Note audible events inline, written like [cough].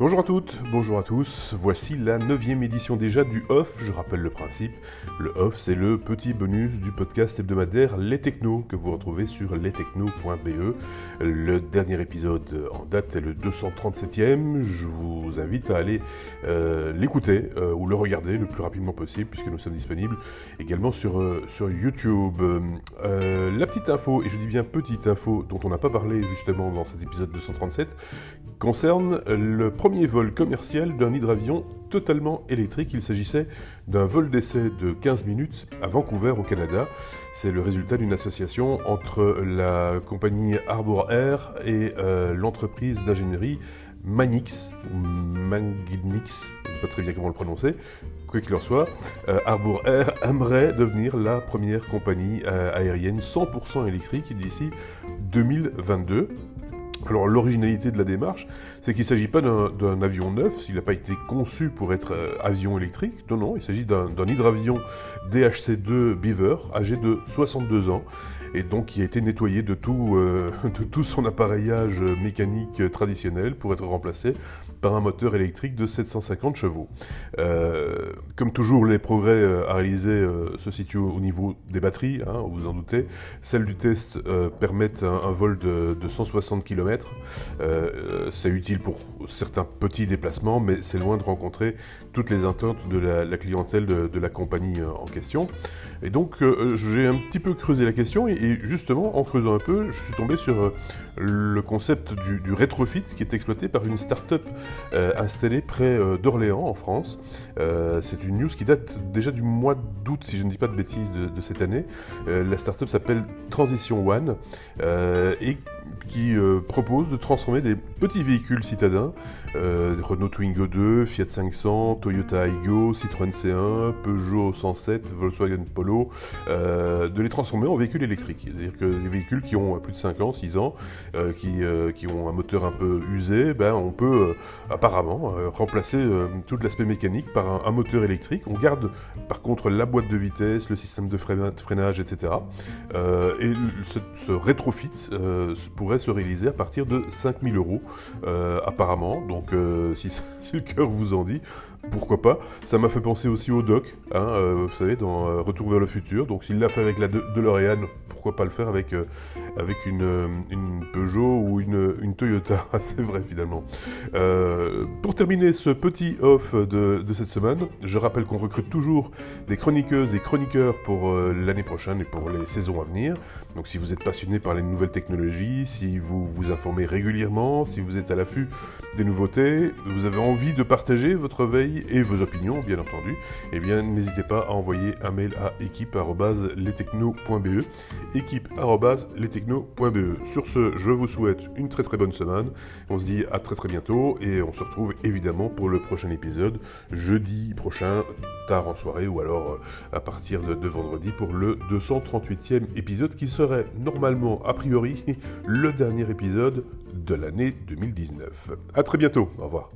Bonjour à toutes, bonjour à tous. Voici la neuvième édition déjà du Off. Je rappelle le principe. Le Off, c'est le petit bonus du podcast hebdomadaire Les Technos que vous retrouvez sur lestechnos.be. Le dernier épisode en date est le 237e. Je vous invite à aller euh, l'écouter euh, ou le regarder le plus rapidement possible puisque nous sommes disponibles également sur, euh, sur YouTube. la petite info, et je dis bien petite info, dont on n'a pas parlé justement dans cet épisode 237, concerne le premier vol commercial d'un hydravion totalement électrique. Il s'agissait d'un vol d'essai de 15 minutes à Vancouver au Canada. C'est le résultat d'une association entre la compagnie Arbor Air et euh, l'entreprise d'ingénierie Manix, ou Manginix, je ne sais pas très bien comment le prononcer, quoi qu'il en soit, euh, Arbor Air aimerait devenir la première compagnie euh, aérienne 100% électrique d'ici 2022. Alors l'originalité de la démarche, c'est qu'il ne s'agit pas d'un avion neuf, s'il n'a pas été conçu pour être euh, avion électrique, non, non, il s'agit d'un hydravion DHC-2 Beaver, âgé de 62 ans, et donc qui a été nettoyé de tout, euh, [laughs] de tout son appareillage mécanique traditionnel pour être remplacé par un moteur électrique de 750 chevaux. Euh, comme toujours, les progrès à réaliser se situent au niveau des batteries, hein, vous en doutez. Celles du test permettent un, vol de 160 km euh, c'est utile pour certains petits déplacements, mais c'est loin de rencontrer toutes les attentes de la, clientèle de, la compagnie euh, en question. Et donc, euh, j'ai un petit peu creusé la question, et, justement, en creusant un peu, je suis tombé sur le concept du, rétrofit qui est exploité par une start-up installée près d'Orléans, en France. c'est une news qui date déjà du mois d'août, si je ne dis pas de bêtises, de, de cette année. la start-up s'appelle Transition One, et qui propose de transformer des petits véhicules citadins, euh, Renault Twingo 2, Fiat 500, Toyota Aygo, Citroën C1, Peugeot 107, Volkswagen Polo, euh, de les transformer en véhicules électriques. C'est-à-dire que des véhicules qui ont plus de 5 ans, 6 ans, euh, qui, qui, ont un moteur un peu usé, ben, on peut apparemment remplacer tout l'aspect mécanique par un, moteur électrique. On garde par contre la boîte de vitesse, le système de freinage, etc. et ce, ce rétrofit pourrait se réaliser à partir de 5000 euros, euh, apparemment. Donc, euh, si, [laughs] si, le cœur vous en dit, pourquoi pas. Ça m'a fait penser aussi au doc, hein, euh, vous savez, dans Retour vers le futur. Donc, s'il l'a fait avec la de DeLorean, pourquoi pas le faire avec, avec une, Peugeot ou une, Toyota [laughs] C'est vrai, finalement. pour terminer ce petit off de cette semaine, je rappelle qu'on recrute toujours des chroniqueuses et chroniqueurs pour l'année prochaine et pour les saisons à venir. Donc, si vous êtes passionné par les nouvelles technologies, si vous vous informez régulièrement, si vous êtes à l'affût des nouveautés, vous avez envie de partager votre veille et vos opinions, bien entendu, eh bien n'hésitez pas à envoyer un mail à équipe.lestechno.be équipe.lestechno.be Sur ce, je vous souhaite une très très bonne semaine. On se dit à très très bientôt et on se retrouve évidemment pour le prochain épisode jeudi prochain, tard en soirée ou alors euh, à partir de, de vendredi pour le 238e épisode qui serait normalement a priori [laughs] le dernier épisode de l'année 2019. A très bientôt, au revoir.